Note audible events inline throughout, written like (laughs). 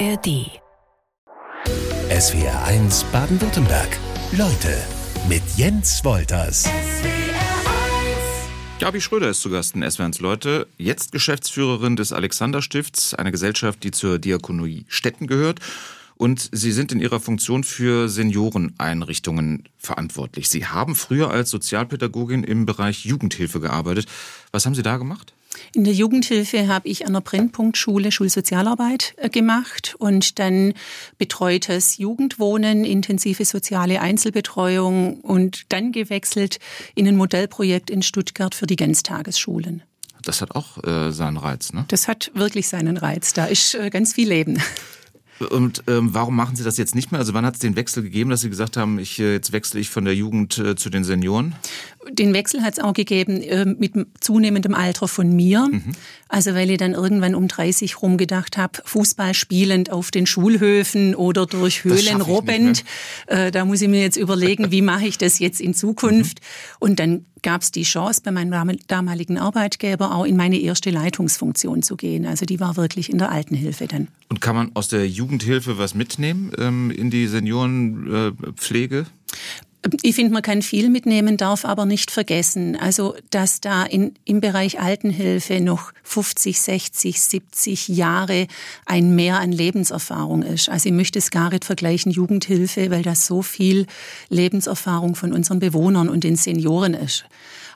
ARD. SWR 1 Baden-Württemberg. Leute mit Jens Wolters. Gabi Schröder ist zu Gast in SWRs Leute, jetzt Geschäftsführerin des Alexander Stifts, eine Gesellschaft, die zur Diakonie Stetten gehört. Und Sie sind in Ihrer Funktion für Senioreneinrichtungen verantwortlich. Sie haben früher als Sozialpädagogin im Bereich Jugendhilfe gearbeitet. Was haben Sie da gemacht? In der Jugendhilfe habe ich an der Brennpunktschule Schulsozialarbeit äh, gemacht und dann betreutes Jugendwohnen, intensive soziale Einzelbetreuung und dann gewechselt in ein Modellprojekt in Stuttgart für die Ganztagesschulen. Das hat auch äh, seinen Reiz, ne? Das hat wirklich seinen Reiz. Da ist äh, ganz viel Leben. Und ähm, warum machen Sie das jetzt nicht mehr? Also wann hat es den Wechsel gegeben, dass Sie gesagt haben, ich, äh, jetzt wechsle ich von der Jugend äh, zu den Senioren? Den Wechsel hat es auch gegeben äh, mit zunehmendem Alter von mir. Mhm. Also weil ich dann irgendwann um 30 rum gedacht habe, Fußball spielend auf den Schulhöfen oder durch Höhlen robbend. Äh, da muss ich mir jetzt überlegen, wie mache ich das jetzt in Zukunft? Mhm. Und dann gab es die Chance, bei meinem damaligen Arbeitgeber auch in meine erste Leitungsfunktion zu gehen. Also die war wirklich in der Altenhilfe dann. Und kann man aus der Jugendhilfe was mitnehmen ähm, in die Seniorenpflege? Ich finde, man kann viel mitnehmen, darf aber nicht vergessen, also dass da in, im Bereich Altenhilfe noch 50, 60, 70 Jahre ein Mehr an Lebenserfahrung ist. Also ich möchte es gar nicht vergleichen Jugendhilfe, weil das so viel Lebenserfahrung von unseren Bewohnern und den Senioren ist.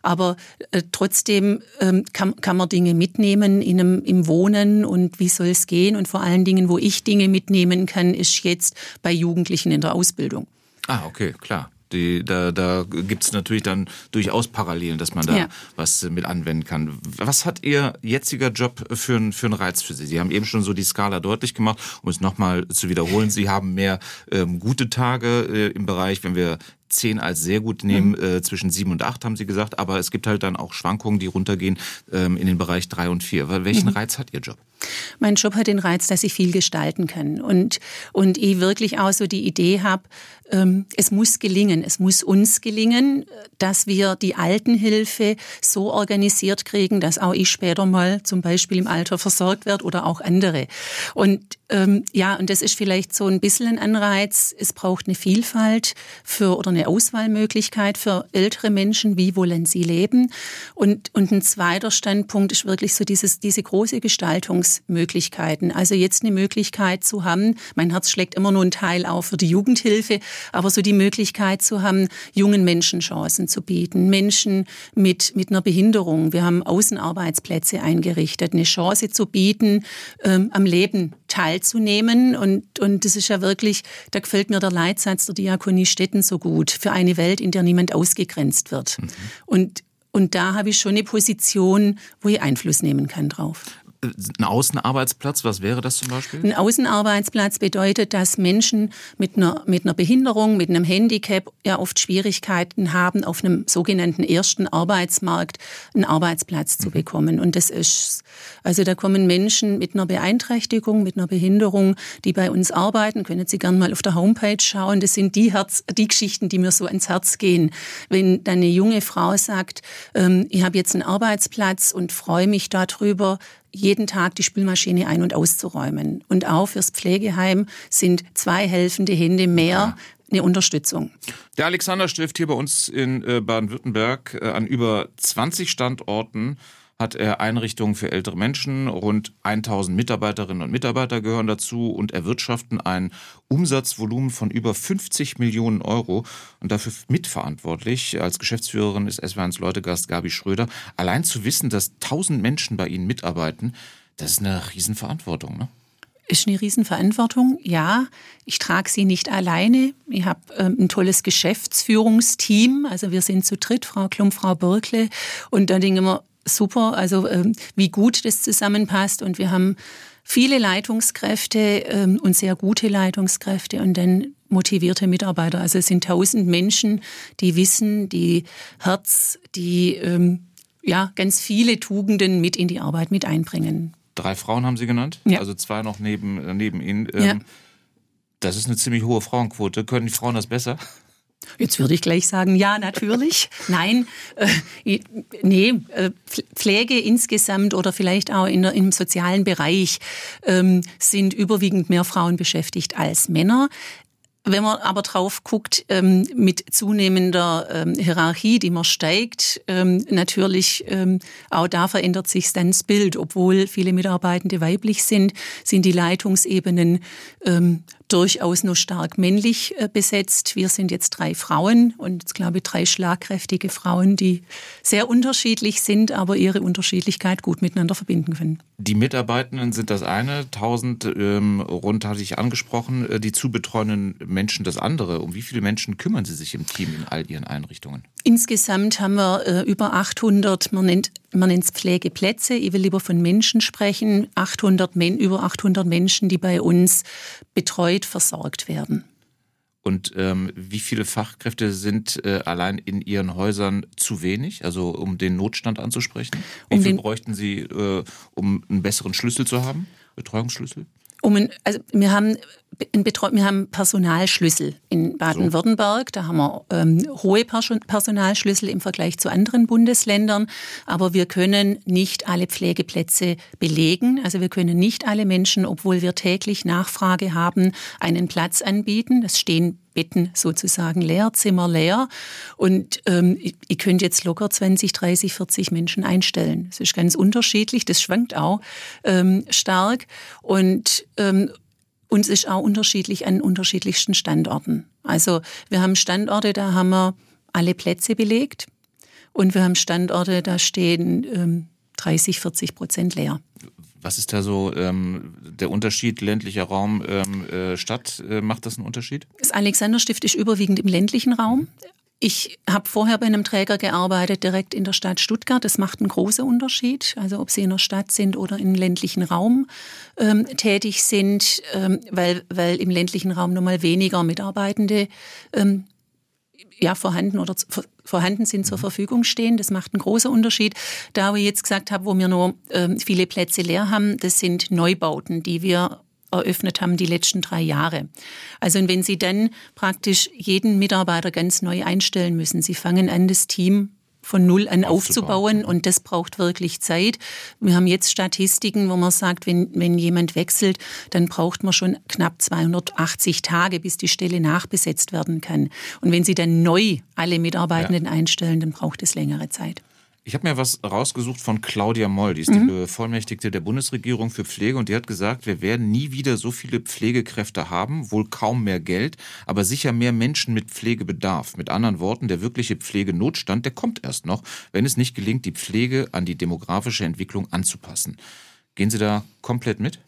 Aber äh, trotzdem ähm, kann, kann man Dinge mitnehmen in einem, im Wohnen und wie soll es gehen. Und vor allen Dingen, wo ich Dinge mitnehmen kann, ist jetzt bei Jugendlichen in der Ausbildung. Ah, okay, klar. Die, da da gibt es natürlich dann durchaus Parallelen, dass man da ja. was mit anwenden kann. Was hat Ihr jetziger Job für, für einen Reiz für Sie? Sie haben eben schon so die Skala deutlich gemacht, um es nochmal zu wiederholen. Sie haben mehr ähm, gute Tage äh, im Bereich, wenn wir zehn als sehr gut nehmen, mhm. äh, zwischen sieben und acht haben Sie gesagt, aber es gibt halt dann auch Schwankungen, die runtergehen ähm, in den Bereich drei und vier. Welchen mhm. Reiz hat Ihr Job? Mein Job hat den Reiz, dass ich viel gestalten kann und, und ich wirklich auch so die Idee habe, ähm, es muss gelingen, es muss uns gelingen, dass wir die Altenhilfe so organisiert kriegen, dass auch ich später mal zum Beispiel im Alter versorgt werde oder auch andere. Und ähm, ja, und das ist vielleicht so ein bisschen ein Anreiz. Es braucht eine Vielfalt für oder eine Auswahlmöglichkeit für ältere Menschen. Wie wollen sie leben? Und, und ein zweiter Standpunkt ist wirklich so dieses, diese große Gestaltungsmöglichkeiten. Also jetzt eine Möglichkeit zu haben, mein Herz schlägt immer nur ein Teil auf für die Jugendhilfe, aber so die Möglichkeit zu haben, jungen Menschen Chancen zu bieten, Menschen mit, mit einer Behinderung. Wir haben Außenarbeitsplätze eingerichtet, eine Chance zu bieten, ähm, am Leben teilzunehmen. Und, und das ist ja wirklich, da gefällt mir der Leitsatz der Diakonie Städten so gut, für eine Welt, in der niemand ausgegrenzt wird. Mhm. Und und da habe ich schon eine Position, wo ich Einfluss nehmen kann drauf ein Außenarbeitsplatz, was wäre das zum Beispiel? Ein Außenarbeitsplatz bedeutet, dass Menschen mit einer, mit einer Behinderung, mit einem Handicap ja oft Schwierigkeiten haben, auf einem sogenannten ersten Arbeitsmarkt einen Arbeitsplatz zu mhm. bekommen. Und das ist, also da kommen Menschen mit einer Beeinträchtigung, mit einer Behinderung, die bei uns arbeiten, können Sie gerne mal auf der Homepage schauen. Das sind die, Herz, die Geschichten, die mir so ans Herz gehen. Wenn dann eine junge Frau sagt, ähm, ich habe jetzt einen Arbeitsplatz und freue mich darüber, jeden Tag die Spülmaschine ein- und auszuräumen. Und auch fürs Pflegeheim sind zwei helfende Hände mehr eine Unterstützung. Der Alexander Stift hier bei uns in äh, Baden-Württemberg äh, an über 20 Standorten hat er Einrichtungen für ältere Menschen. Rund 1000 Mitarbeiterinnen und Mitarbeiter gehören dazu und erwirtschaften ein Umsatzvolumen von über 50 Millionen Euro. Und dafür mitverantwortlich als Geschäftsführerin ist SW1 Leutegast Gabi Schröder. Allein zu wissen, dass 1000 Menschen bei Ihnen mitarbeiten, das ist eine Riesenverantwortung, ne? Ist eine Riesenverantwortung, ja. Ich trage sie nicht alleine. Ich habe ähm, ein tolles Geschäftsführungsteam. Also wir sind zu dritt, Frau Klum, Frau Birkle. Und da denken wir, super, also ähm, wie gut das zusammenpasst. Und wir haben viele Leitungskräfte ähm, und sehr gute Leitungskräfte und dann motivierte Mitarbeiter. Also es sind tausend Menschen, die wissen, die Herz, die ähm, ja ganz viele Tugenden mit in die Arbeit mit einbringen. Drei Frauen haben Sie genannt, ja. also zwei noch neben, äh, neben Ihnen. Ähm, ja. Das ist eine ziemlich hohe Frauenquote. Können die Frauen das besser? Jetzt würde ich gleich sagen, ja, natürlich. (laughs) Nein, äh, nee, äh, Pflege insgesamt oder vielleicht auch in der, im sozialen Bereich ähm, sind überwiegend mehr Frauen beschäftigt als Männer. Wenn man aber drauf guckt, ähm, mit zunehmender ähm, Hierarchie, die man steigt, ähm, natürlich ähm, auch da verändert sich dann das Bild. Obwohl viele Mitarbeitende weiblich sind, sind die Leitungsebenen ähm, durchaus nur stark männlich äh, besetzt. Wir sind jetzt drei Frauen und ich glaube drei schlagkräftige Frauen, die sehr unterschiedlich sind, aber ihre Unterschiedlichkeit gut miteinander verbinden können. Die Mitarbeitenden sind das eine, 1000 ähm, rund hatte ich angesprochen, äh, die zu betreuenden Menschen das andere. Um wie viele Menschen kümmern Sie sich im Team in all Ihren Einrichtungen? Insgesamt haben wir äh, über 800, man nennt man nennt es Pflegeplätze. Ich will lieber von Menschen sprechen. 800 Men über 800 Menschen, die bei uns betreut versorgt werden. Und ähm, wie viele Fachkräfte sind äh, allein in Ihren Häusern zu wenig, also um den Notstand anzusprechen? Wie um viel bräuchten Sie, äh, um einen besseren Schlüssel zu haben, Betreuungsschlüssel? Um ein, also wir haben ein Betreu wir haben Personalschlüssel in Baden-Württemberg. Da haben wir ähm, hohe Personalschlüssel im Vergleich zu anderen Bundesländern. Aber wir können nicht alle Pflegeplätze belegen. Also wir können nicht alle Menschen, obwohl wir täglich Nachfrage haben, einen Platz anbieten. Es stehen Betten sozusagen leer, Zimmer leer. Und ähm, ich, ich könnte jetzt locker 20, 30, 40 Menschen einstellen. Das ist ganz unterschiedlich, das schwankt auch ähm, stark. Und ähm, uns ist auch unterschiedlich an unterschiedlichsten Standorten. Also wir haben Standorte, da haben wir alle Plätze belegt. Und wir haben Standorte, da stehen ähm, 30, 40 Prozent leer. Was ist da so ähm, der Unterschied ländlicher Raum, ähm, äh, Stadt? Äh, macht das einen Unterschied? Das Alexanderstift ist überwiegend im ländlichen Raum. Ich habe vorher bei einem Träger gearbeitet, direkt in der Stadt Stuttgart. Das macht einen großen Unterschied. Also ob Sie in der Stadt sind oder im ländlichen Raum ähm, tätig sind, ähm, weil, weil im ländlichen Raum nun mal weniger Mitarbeitende ähm, ja, vorhanden oder vorhanden sind, zur mhm. Verfügung stehen. Das macht einen großen Unterschied. Da wir jetzt gesagt haben, wo wir nur ähm, viele Plätze leer haben, das sind Neubauten, die wir eröffnet haben die letzten drei Jahre. Also wenn Sie dann praktisch jeden Mitarbeiter ganz neu einstellen müssen, Sie fangen an, das Team von Null an aufzubauen. und das braucht wirklich Zeit. Wir haben jetzt Statistiken, wo man sagt, wenn, wenn jemand wechselt, dann braucht man schon knapp 280 Tage, bis die Stelle nachbesetzt werden kann. Und wenn Sie dann neu alle Mitarbeitenden ja. einstellen, dann braucht es längere Zeit. Ich habe mir was rausgesucht von Claudia Moll, die ist mhm. die Bevollmächtigte der Bundesregierung für Pflege und die hat gesagt, wir werden nie wieder so viele Pflegekräfte haben, wohl kaum mehr Geld, aber sicher mehr Menschen mit Pflegebedarf. Mit anderen Worten, der wirkliche Pflegenotstand, der kommt erst noch, wenn es nicht gelingt, die Pflege an die demografische Entwicklung anzupassen. Gehen Sie da komplett mit?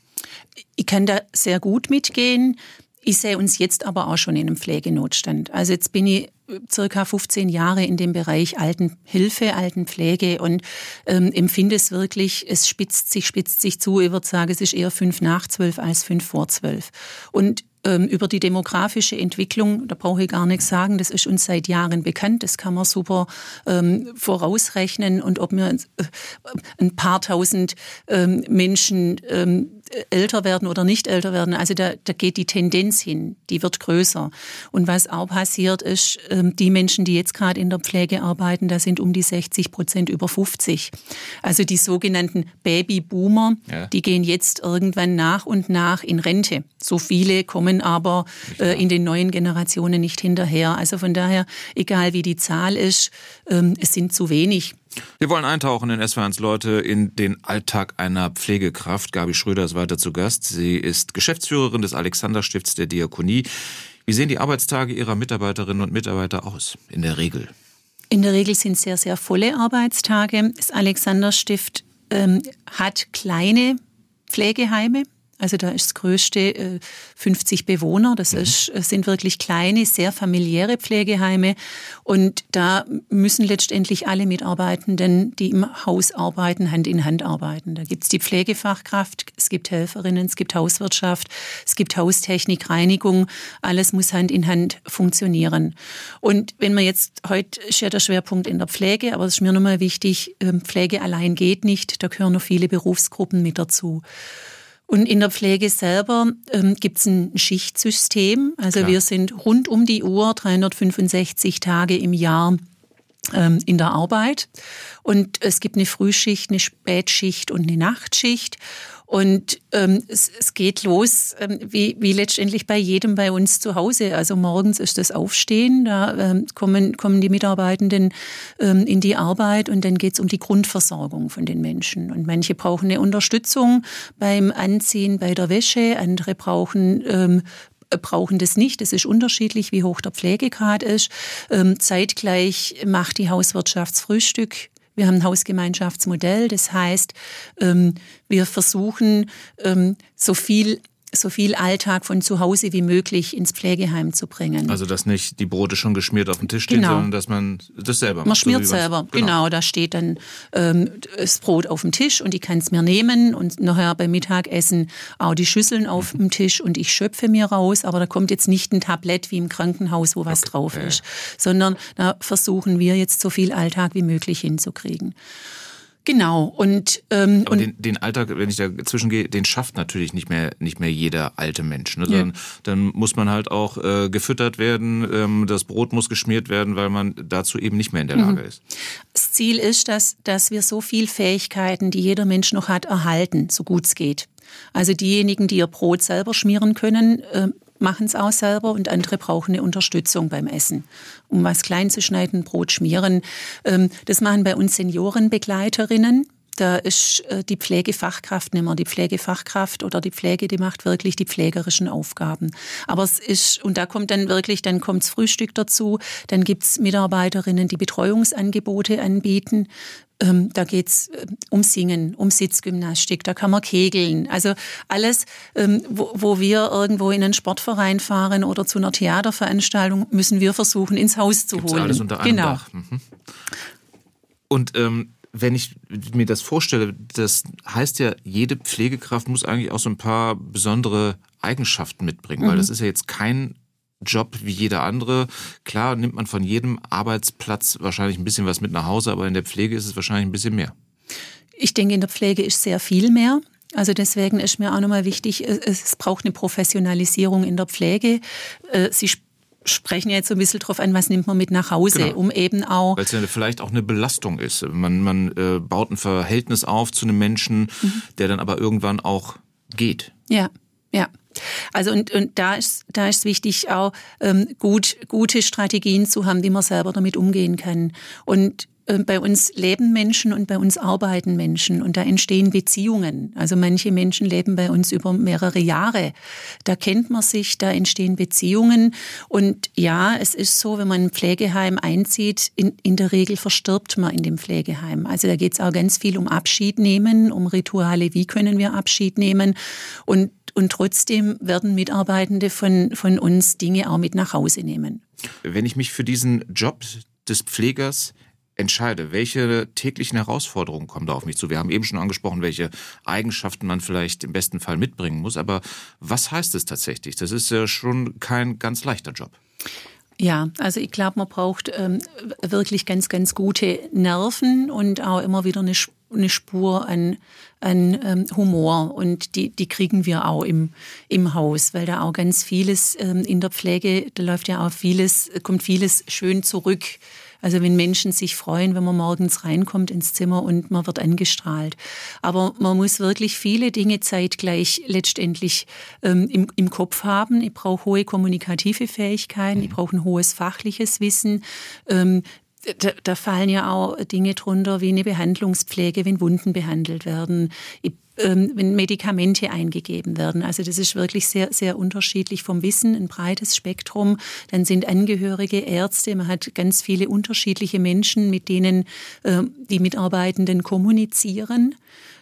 Ich kann da sehr gut mitgehen. Ich sehe uns jetzt aber auch schon in einem Pflegenotstand. Also jetzt bin ich circa 15 Jahre in dem Bereich Altenhilfe, Altenpflege und ähm, empfinde es wirklich, es spitzt sich, spitzt sich zu. Ich würde sagen, es ist eher fünf nach zwölf als fünf vor zwölf. Und ähm, über die demografische Entwicklung, da brauche ich gar nichts sagen, das ist uns seit Jahren bekannt, das kann man super ähm, vorausrechnen und ob wir äh, ein paar tausend ähm, Menschen ähm, älter werden oder nicht älter werden. Also da, da geht die Tendenz hin, die wird größer. Und was auch passiert ist, ähm, die Menschen, die jetzt gerade in der Pflege arbeiten, da sind um die 60 Prozent über 50. Also die sogenannten Babyboomer, ja. die gehen jetzt irgendwann nach und nach in Rente. So viele kommen aber äh, in den neuen Generationen nicht hinterher. Also von daher, egal wie die Zahl ist, es sind zu wenig. Wir wollen eintauchen in SW1 Leute in den Alltag einer Pflegekraft. Gabi Schröder ist weiter zu Gast. Sie ist Geschäftsführerin des Alexanderstifts der Diakonie. Wie sehen die Arbeitstage Ihrer Mitarbeiterinnen und Mitarbeiter aus, in der Regel? In der Regel sind sehr, sehr volle Arbeitstage. Das Alexanderstift ähm, hat kleine Pflegeheime, also da ist das größte 50 äh, Bewohner. Das mhm. ist, äh, sind wirklich kleine, sehr familiäre Pflegeheime. Und da müssen letztendlich alle Mitarbeitenden, die im Haus arbeiten, Hand in Hand arbeiten. Da gibt es die Pflegefachkraft, es gibt Helferinnen, es gibt Hauswirtschaft, es gibt Haustechnik, Reinigung. Alles muss Hand in Hand funktionieren. Und wenn man jetzt, heute ist ja der Schwerpunkt in der Pflege, aber es ist mir nochmal wichtig, ähm, Pflege allein geht nicht. Da gehören noch viele Berufsgruppen mit dazu. Und in der Pflege selber ähm, gibt es ein Schichtsystem. Also Klar. wir sind rund um die Uhr 365 Tage im Jahr ähm, in der Arbeit. Und es gibt eine Frühschicht, eine Spätschicht und eine Nachtschicht. Und ähm, es, es geht los, ähm, wie, wie letztendlich bei jedem bei uns zu Hause. Also morgens ist das Aufstehen, da ähm, kommen, kommen die Mitarbeitenden ähm, in die Arbeit und dann geht es um die Grundversorgung von den Menschen. Und manche brauchen eine Unterstützung beim Anziehen, bei der Wäsche, andere brauchen ähm, brauchen das nicht. Es ist unterschiedlich, wie hoch der Pflegegrad ist. Ähm, zeitgleich macht die Hauswirtschaftsfrühstück wir haben ein Hausgemeinschaftsmodell, das heißt, ähm, wir versuchen, ähm, so viel so viel Alltag von zu Hause wie möglich ins Pflegeheim zu bringen. Also dass nicht die Brote schon geschmiert auf dem Tisch stehen, genau. sondern dass man das selber macht. Man schmiert so selber, genau. genau. Da steht dann ähm, das Brot auf dem Tisch und ich kann es mir nehmen und nachher beim Mittagessen auch die Schüsseln auf mhm. dem Tisch und ich schöpfe mir raus, aber da kommt jetzt nicht ein Tablett wie im Krankenhaus, wo was okay. drauf ist, sondern da versuchen wir jetzt so viel Alltag wie möglich hinzukriegen. Genau. Und, ähm, Aber und den, den Alltag, wenn ich dazwischen gehe, den schafft natürlich nicht mehr nicht mehr jeder alte Mensch. Ne? Dann, ja. dann muss man halt auch äh, gefüttert werden, ähm, das Brot muss geschmiert werden, weil man dazu eben nicht mehr in der mhm. Lage ist. Das Ziel ist, dass, dass wir so viel Fähigkeiten, die jeder Mensch noch hat, erhalten, so gut es geht. Also diejenigen, die ihr Brot selber schmieren können, äh, machen es auch selber und andere brauchen eine Unterstützung beim Essen. Um was klein zu schneiden, Brot schmieren. Ähm, das machen bei uns Seniorenbegleiterinnen. Da ist äh, die Pflegefachkraft nicht mehr die Pflegefachkraft oder die Pflege, die macht wirklich die pflegerischen Aufgaben. Aber es ist, und da kommt dann wirklich, dann kommt's Frühstück dazu, dann gibt's Mitarbeiterinnen, die Betreuungsangebote anbieten. Ähm, da geht's äh, um Singen, um Sitzgymnastik, da kann man kegeln. Also alles, ähm, wo, wo wir irgendwo in einen Sportverein fahren oder zu einer Theaterveranstaltung, müssen wir versuchen, ins Haus zu Gibt's holen. Alles unter einem genau. Dach. Mhm. Und ähm, wenn ich mir das vorstelle, das heißt ja, jede Pflegekraft muss eigentlich auch so ein paar besondere Eigenschaften mitbringen, mhm. weil das ist ja jetzt kein Job wie jeder andere. Klar nimmt man von jedem Arbeitsplatz wahrscheinlich ein bisschen was mit nach Hause, aber in der Pflege ist es wahrscheinlich ein bisschen mehr. Ich denke, in der Pflege ist sehr viel mehr. Also deswegen ist mir auch nochmal wichtig, es braucht eine Professionalisierung in der Pflege. Äh, Sie sprechen jetzt so ein bisschen drauf an, was nimmt man mit nach Hause, genau. um eben auch. Weil es ja vielleicht auch eine Belastung ist. Man, man äh, baut ein Verhältnis auf zu einem Menschen, mhm. der dann aber irgendwann auch geht. Ja, ja. Also und, und da ist da ist wichtig auch ähm, gut gute Strategien zu haben, wie man selber damit umgehen kann. Und äh, bei uns leben Menschen und bei uns arbeiten Menschen und da entstehen Beziehungen. Also manche Menschen leben bei uns über mehrere Jahre. Da kennt man sich, da entstehen Beziehungen. Und ja, es ist so, wenn man ein Pflegeheim einzieht, in, in der Regel verstirbt man in dem Pflegeheim. Also da geht es auch ganz viel um Abschied nehmen, um Rituale, wie können wir Abschied nehmen. Und und trotzdem werden Mitarbeitende von, von uns Dinge auch mit nach Hause nehmen. Wenn ich mich für diesen Job des Pflegers entscheide, welche täglichen Herausforderungen kommen da auf mich zu? Wir haben eben schon angesprochen, welche Eigenschaften man vielleicht im besten Fall mitbringen muss. Aber was heißt es tatsächlich? Das ist ja schon kein ganz leichter Job. Ja, also ich glaube, man braucht ähm, wirklich ganz, ganz gute Nerven und auch immer wieder eine, eine Spur an, an ähm, Humor. Und die, die kriegen wir auch im, im Haus, weil da auch ganz vieles ähm, in der Pflege, da läuft ja auch vieles, kommt vieles schön zurück also wenn Menschen sich freuen, wenn man morgens reinkommt ins Zimmer und man wird angestrahlt. Aber man muss wirklich viele Dinge zeitgleich letztendlich ähm, im, im Kopf haben. Ich brauche hohe kommunikative Fähigkeiten, ich brauche ein hohes fachliches Wissen. Ähm, da, da fallen ja auch Dinge drunter wie eine Behandlungspflege, wenn Wunden behandelt werden. Ähm, wenn Medikamente eingegeben werden. Also das ist wirklich sehr, sehr unterschiedlich vom Wissen, ein breites Spektrum. Dann sind Angehörige, Ärzte, man hat ganz viele unterschiedliche Menschen, mit denen äh, die Mitarbeitenden kommunizieren.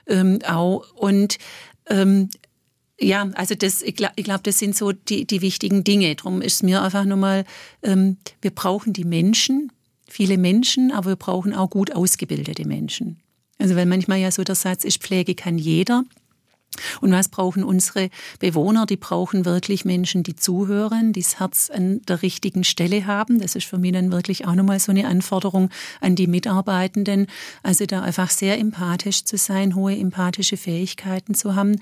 Ähm, auch und ähm, ja, also das, ich glaube, glaub, das sind so die, die wichtigen Dinge. Darum ist mir einfach nochmal, ähm, wir brauchen die Menschen, viele Menschen, aber wir brauchen auch gut ausgebildete Menschen. Also weil manchmal ja so der Satz ist, Pflege kann jeder. Und was brauchen unsere Bewohner? Die brauchen wirklich Menschen, die zuhören, die das Herz an der richtigen Stelle haben. Das ist für mich dann wirklich auch nochmal so eine Anforderung an die Mitarbeitenden. Also da einfach sehr empathisch zu sein, hohe empathische Fähigkeiten zu haben.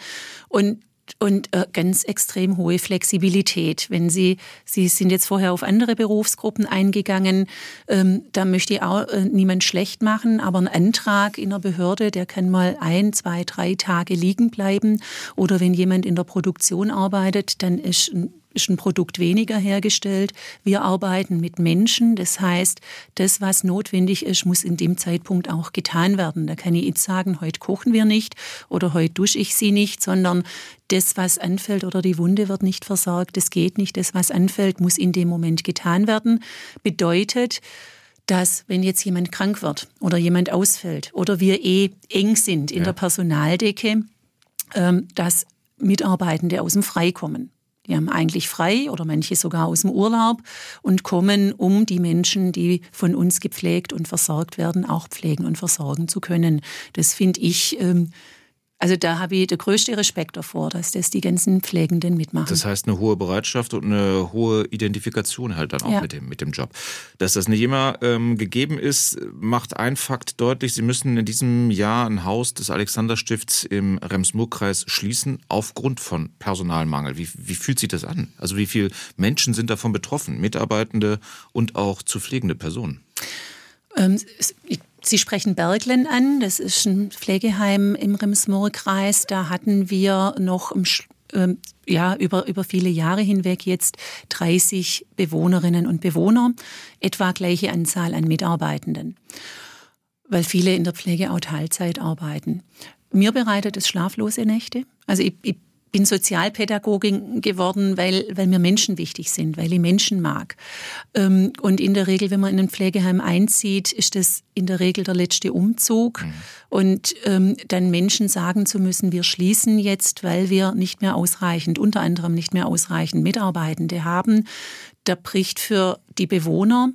Und und äh, ganz extrem hohe Flexibilität. Wenn Sie, Sie sind jetzt vorher auf andere Berufsgruppen eingegangen, ähm, da möchte ich auch äh, niemand schlecht machen, aber ein Antrag in der Behörde, der kann mal ein, zwei, drei Tage liegen bleiben. Oder wenn jemand in der Produktion arbeitet, dann ist ein ist ein Produkt weniger hergestellt. Wir arbeiten mit Menschen. Das heißt, das, was notwendig ist, muss in dem Zeitpunkt auch getan werden. Da kann ich jetzt sagen, heute kochen wir nicht oder heute dusche ich sie nicht, sondern das, was anfällt oder die Wunde wird nicht versorgt. Das geht nicht. Das, was anfällt, muss in dem Moment getan werden. Bedeutet, dass wenn jetzt jemand krank wird oder jemand ausfällt oder wir eh eng sind in ja. der Personaldecke, ähm, dass Mitarbeitende aus dem Frei kommen. Die haben eigentlich frei oder manche sogar aus dem Urlaub und kommen, um die Menschen, die von uns gepflegt und versorgt werden, auch pflegen und versorgen zu können. Das finde ich ähm, also da habe ich den größten Respekt davor, dass das die ganzen Pflegenden mitmachen. Das heißt eine hohe Bereitschaft und eine hohe Identifikation halt dann auch ja. mit, dem, mit dem Job. Dass das nicht immer ähm, gegeben ist, macht ein Fakt deutlich. Sie müssen in diesem Jahr ein Haus des Alexanderstifts im Rems-Murr-Kreis schließen aufgrund von Personalmangel. Wie, wie fühlt sich das an? Also wie viele Menschen sind davon betroffen? Mitarbeitende und auch zu pflegende Personen? Ähm, Sie sprechen Berglen an, das ist ein Pflegeheim im Rems-Murr-Kreis. Da hatten wir noch ähm, ja, über, über viele Jahre hinweg jetzt 30 Bewohnerinnen und Bewohner, etwa gleiche Anzahl an Mitarbeitenden, weil viele in der Pflege auch Teilzeit arbeiten. Mir bereitet es schlaflose Nächte. Also ich, ich bin Sozialpädagogin geworden, weil, weil mir Menschen wichtig sind, weil ich Menschen mag. Ähm, und in der Regel, wenn man in ein Pflegeheim einzieht, ist das in der Regel der letzte Umzug. Mhm. Und ähm, dann Menschen sagen zu müssen, wir schließen jetzt, weil wir nicht mehr ausreichend, unter anderem nicht mehr ausreichend Mitarbeitende haben, da bricht für die Bewohner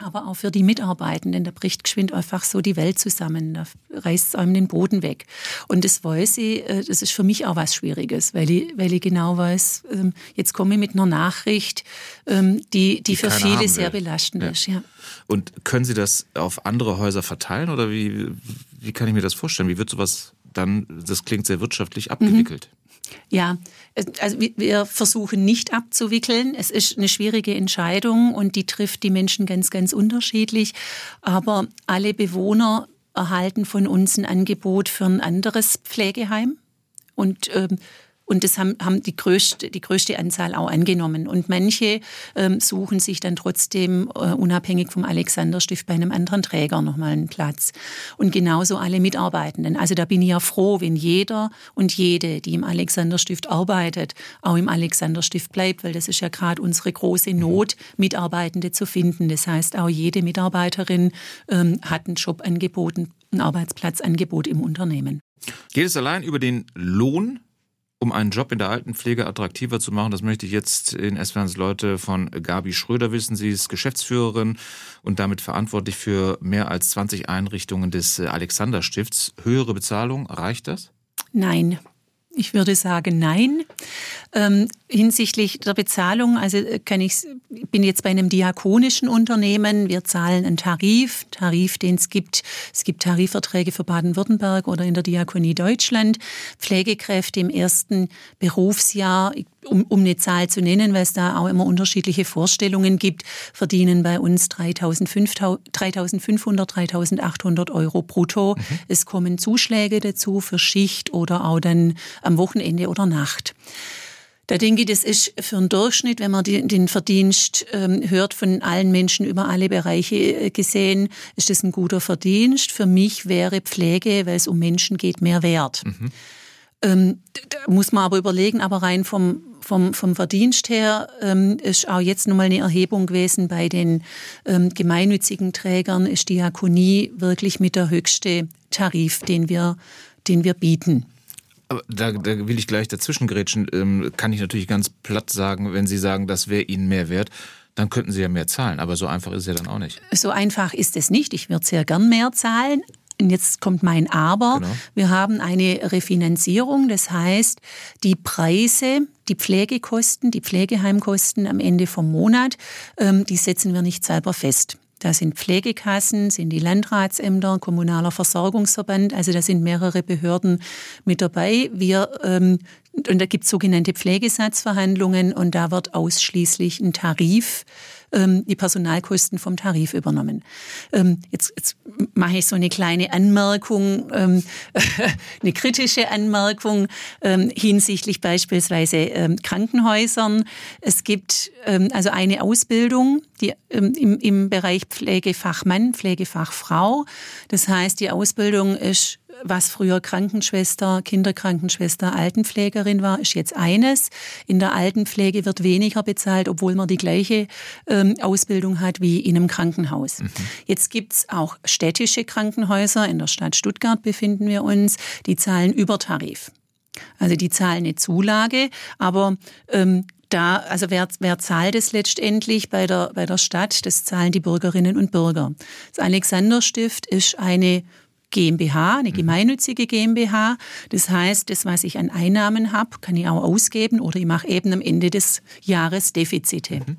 aber auch für die Mitarbeitenden. Da bricht geschwind einfach so die Welt zusammen. Da reißt es einem den Boden weg. Und das weiß ich, äh, das ist für mich auch was Schwieriges, weil ich, weil ich genau weiß, ähm, jetzt komme ich mit einer Nachricht, ähm, die, die, die für viele sehr belastend ja. ist. Ja. Und können Sie das auf andere Häuser verteilen oder wie, wie kann ich mir das vorstellen? Wie wird sowas dann, das klingt sehr wirtschaftlich, abgewickelt? Mhm. Ja, also wir versuchen nicht abzuwickeln. Es ist eine schwierige Entscheidung und die trifft die Menschen ganz, ganz unterschiedlich. Aber alle Bewohner erhalten von uns ein Angebot für ein anderes Pflegeheim. Und ähm, und das haben, haben die, größte, die größte Anzahl auch angenommen. Und manche ähm, suchen sich dann trotzdem äh, unabhängig vom Alexanderstift bei einem anderen Träger nochmal einen Platz. Und genauso alle Mitarbeitenden. Also da bin ich ja froh, wenn jeder und jede, die im Alexanderstift arbeitet, auch im Alexanderstift bleibt, weil das ist ja gerade unsere große Not, Mitarbeitende zu finden. Das heißt, auch jede Mitarbeiterin ähm, hat ein Jobangebot, ein Arbeitsplatzangebot im Unternehmen. Geht es allein über den Lohn um einen Job in der Altenpflege attraktiver zu machen, das möchte ich jetzt in Esperance Leute von Gabi Schröder wissen. Sie ist Geschäftsführerin und damit verantwortlich für mehr als 20 Einrichtungen des Alexander Stifts. Höhere Bezahlung, reicht das? Nein. Ich würde sagen, nein. Ähm, hinsichtlich der Bezahlung, also äh, kann ich, bin jetzt bei einem diakonischen Unternehmen. Wir zahlen einen Tarif, Tarif, den es gibt. Es gibt Tarifverträge für Baden-Württemberg oder in der Diakonie Deutschland. Pflegekräfte im ersten Berufsjahr, um, um eine Zahl zu nennen, weil es da auch immer unterschiedliche Vorstellungen gibt, verdienen bei uns 3.500, 3.800 Euro brutto. Mhm. Es kommen Zuschläge dazu für Schicht oder auch dann am Wochenende oder Nacht. Da denke ich, das ist für einen Durchschnitt, wenn man den Verdienst ähm, hört von allen Menschen über alle Bereiche äh, gesehen, ist das ein guter Verdienst. Für mich wäre Pflege, weil es um Menschen geht, mehr wert. Mhm. Ähm, da muss man aber überlegen, aber rein vom, vom, vom Verdienst her ähm, ist auch jetzt nochmal eine Erhebung gewesen bei den ähm, gemeinnützigen Trägern, ist Diakonie wirklich mit der höchste Tarif, den wir, den wir bieten. Aber da, da will ich gleich dazwischen grätschen. Ähm, kann ich natürlich ganz platt sagen, wenn Sie sagen, das wäre Ihnen mehr wert, dann könnten Sie ja mehr zahlen. Aber so einfach ist es ja dann auch nicht. So einfach ist es nicht. Ich würde sehr gern mehr zahlen. Und jetzt kommt mein Aber. Genau. Wir haben eine Refinanzierung, das heißt, die Preise, die Pflegekosten, die Pflegeheimkosten am Ende vom Monat, ähm, die setzen wir nicht selber fest. Da sind Pflegekassen, sind die Landratsämter, kommunaler Versorgungsverband, also da sind mehrere Behörden mit dabei. Wir ähm, und da gibt es sogenannte Pflegesatzverhandlungen und da wird ausschließlich ein Tarif ähm, die Personalkosten vom Tarif übernommen. Ähm, jetzt, jetzt mache ich so eine kleine Anmerkung, ähm, (laughs) eine kritische Anmerkung ähm, hinsichtlich beispielsweise ähm, Krankenhäusern. Es gibt ähm, also eine Ausbildung, die im, im Bereich Pflegefachmann, Pflegefachfrau. Das heißt, die Ausbildung ist was früher Krankenschwester, Kinderkrankenschwester, Altenpflegerin war, ist jetzt eines. In der Altenpflege wird weniger bezahlt, obwohl man die gleiche ähm, Ausbildung hat wie in einem Krankenhaus. Mhm. Jetzt gibt's auch städtische Krankenhäuser. In der Stadt Stuttgart befinden wir uns. Die zahlen Übertarif. Also die zahlen eine Zulage, aber ähm, da, also wer, wer zahlt es letztendlich bei der, bei der Stadt? Das zahlen die Bürgerinnen und Bürger. Das Alexanderstift ist eine GmbH, eine mhm. gemeinnützige GmbH. Das heißt, das, was ich an Einnahmen habe, kann ich auch ausgeben oder ich mache eben am Ende des Jahres Defizite. Mhm.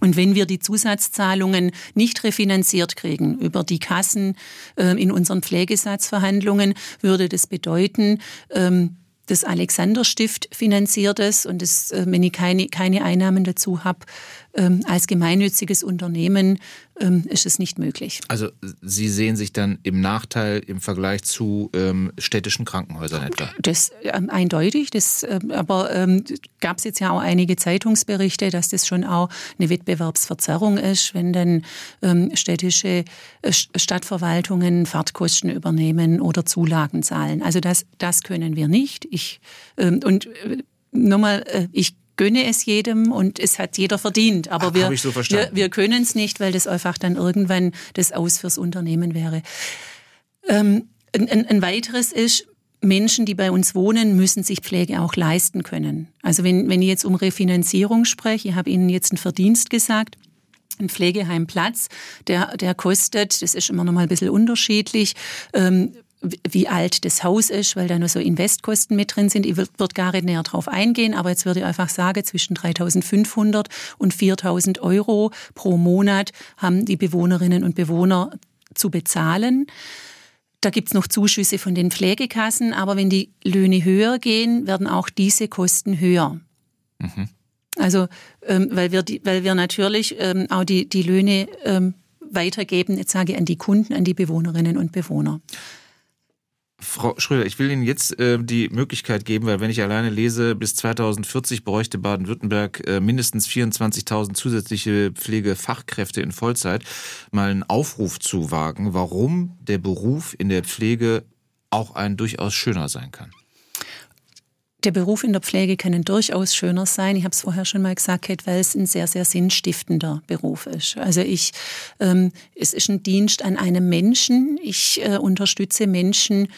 Und wenn wir die Zusatzzahlungen nicht refinanziert kriegen über die Kassen äh, in unseren Pflegesatzverhandlungen, würde das bedeuten, ähm, das Alexanderstift finanziert es und das, äh, wenn ich keine, keine Einnahmen dazu habe, ähm, als gemeinnütziges Unternehmen ähm, ist es nicht möglich. Also Sie sehen sich dann im Nachteil im Vergleich zu ähm, städtischen Krankenhäusern etwa? Das ähm, eindeutig. Das, ähm, aber ähm, gab es jetzt ja auch einige Zeitungsberichte, dass das schon auch eine Wettbewerbsverzerrung ist, wenn dann städtische äh, Stadtverwaltungen Fahrtkosten übernehmen oder Zulagen zahlen. Also das, das können wir nicht. Ich, und äh, nochmal, äh, ich gönne es jedem und es hat jeder verdient. Aber Ach, wir, so wir, wir können es nicht, weil das einfach dann irgendwann das Aus fürs Unternehmen wäre. Ähm, ein, ein weiteres ist, Menschen, die bei uns wohnen, müssen sich Pflege auch leisten können. Also wenn, wenn ich jetzt um Refinanzierung spreche, ich habe Ihnen jetzt einen Verdienst gesagt, ein Pflegeheimplatz, der, der kostet, das ist immer noch mal ein bisschen unterschiedlich, ähm, wie alt das Haus ist, weil da nur so Investkosten mit drin sind. Ich würde gar nicht näher drauf eingehen, aber jetzt würde ich einfach sagen, zwischen 3.500 und 4.000 Euro pro Monat haben die Bewohnerinnen und Bewohner zu bezahlen. Da gibt's noch Zuschüsse von den Pflegekassen, aber wenn die Löhne höher gehen, werden auch diese Kosten höher. Mhm. Also, ähm, weil, wir die, weil wir natürlich ähm, auch die, die Löhne ähm, weitergeben, jetzt sage ich an die Kunden, an die Bewohnerinnen und Bewohner. Frau Schröder, ich will Ihnen jetzt äh, die Möglichkeit geben, weil wenn ich alleine lese, bis 2040 bräuchte Baden-Württemberg äh, mindestens 24.000 zusätzliche Pflegefachkräfte in Vollzeit, mal einen Aufruf zu wagen, warum der Beruf in der Pflege auch ein durchaus schöner sein kann. Der Beruf in der Pflege kann durchaus schöner sein. Ich habe es vorher schon mal gesagt, weil es ein sehr, sehr sinnstiftender Beruf ist. Also ich, ähm, es ist ein Dienst an einem Menschen. Ich äh, unterstütze Menschen,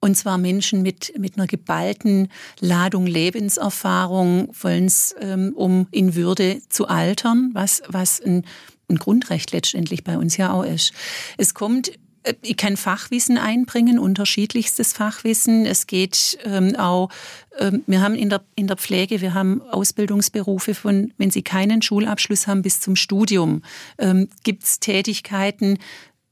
und zwar Menschen mit, mit einer geballten Ladung Lebenserfahrung, wollen es, ähm, um in Würde zu altern, was, was ein, ein Grundrecht letztendlich bei uns ja auch ist. Es kommt ich kann Fachwissen einbringen, unterschiedlichstes Fachwissen. Es geht ähm, auch, ähm, wir haben in der, in der Pflege, wir haben Ausbildungsberufe von, wenn Sie keinen Schulabschluss haben, bis zum Studium. Ähm, Gibt es Tätigkeiten,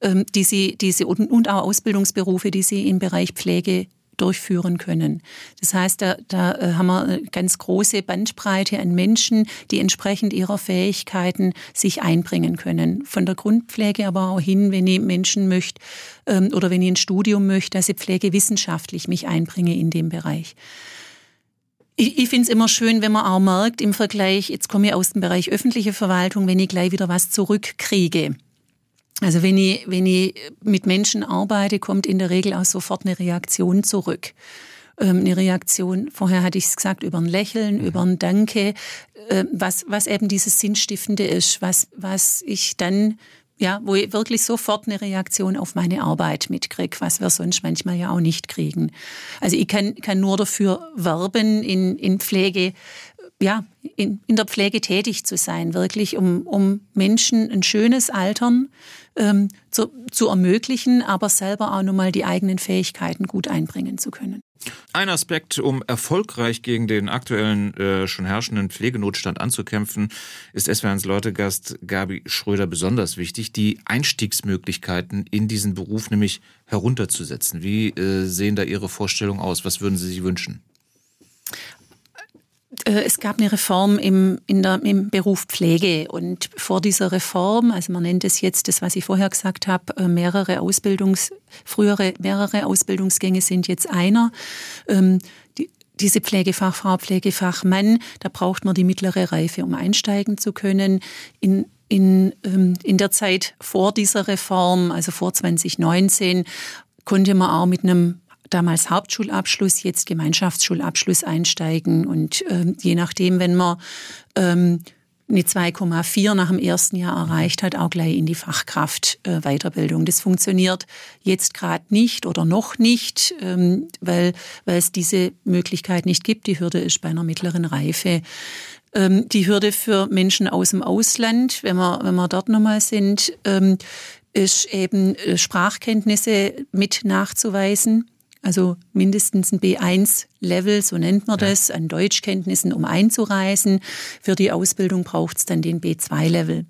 ähm, die Sie, die Sie und, und auch Ausbildungsberufe, die Sie im Bereich Pflege durchführen können. Das heißt, da, da äh, haben wir eine ganz große Bandbreite an Menschen, die entsprechend ihrer Fähigkeiten sich einbringen können. Von der Grundpflege aber auch hin, wenn ich Menschen möchte ähm, oder wenn ich ein Studium möchte, dass ich pflegewissenschaftlich mich einbringe in dem Bereich. Ich, ich finde es immer schön, wenn man auch merkt, im Vergleich, jetzt komme ich aus dem Bereich öffentliche Verwaltung, wenn ich gleich wieder was zurückkriege. Also wenn ich, wenn ich mit Menschen arbeite, kommt in der Regel auch sofort eine Reaktion zurück. Ähm, eine Reaktion, vorher hatte ich es gesagt, über ein Lächeln, mhm. über ein Danke, äh, was, was eben dieses Sinnstiftende ist, was, was ich dann ja, wo ich wirklich sofort eine Reaktion auf meine Arbeit mitkriege, was wir sonst manchmal ja auch nicht kriegen. Also ich kann, kann nur dafür werben, in, in Pflege ja, in, in der Pflege tätig zu sein, wirklich, um, um Menschen ein schönes Altern ähm, zu, zu ermöglichen, aber selber auch nochmal die eigenen Fähigkeiten gut einbringen zu können. Ein Aspekt, um erfolgreich gegen den aktuellen äh, schon herrschenden Pflegenotstand anzukämpfen, ist SWRs Leutegast Gabi Schröder besonders wichtig, die Einstiegsmöglichkeiten in diesen Beruf nämlich herunterzusetzen. Wie äh, sehen da Ihre Vorstellungen aus? Was würden Sie sich wünschen? Äh, es gab eine Reform im, der, im Beruf Pflege und vor dieser Reform, also man nennt es jetzt das, was ich vorher gesagt habe, äh, mehrere Ausbildungs, frühere mehrere Ausbildungsgänge sind jetzt einer. Ähm, die, diese Pflegefachfrau, Pflegefachmann, da braucht man die mittlere Reife, um einsteigen zu können. In, in, ähm, in der Zeit vor dieser Reform, also vor 2019, konnte man auch mit einem damals Hauptschulabschluss, jetzt Gemeinschaftsschulabschluss einsteigen. Und ähm, je nachdem, wenn man ähm, eine 2,4 nach dem ersten Jahr erreicht hat, auch gleich in die Fachkraft äh, Weiterbildung. Das funktioniert jetzt gerade nicht oder noch nicht, ähm, weil, weil es diese Möglichkeit nicht gibt. Die Hürde ist bei einer mittleren Reife. Ähm, die Hürde für Menschen aus dem Ausland, wenn wir, wenn wir dort nochmal sind, ähm, ist eben äh, Sprachkenntnisse mit nachzuweisen also mindestens ein B1-Level, so nennt man das, an Deutschkenntnissen, um einzureisen. Für die Ausbildung braucht es dann den B2-Level.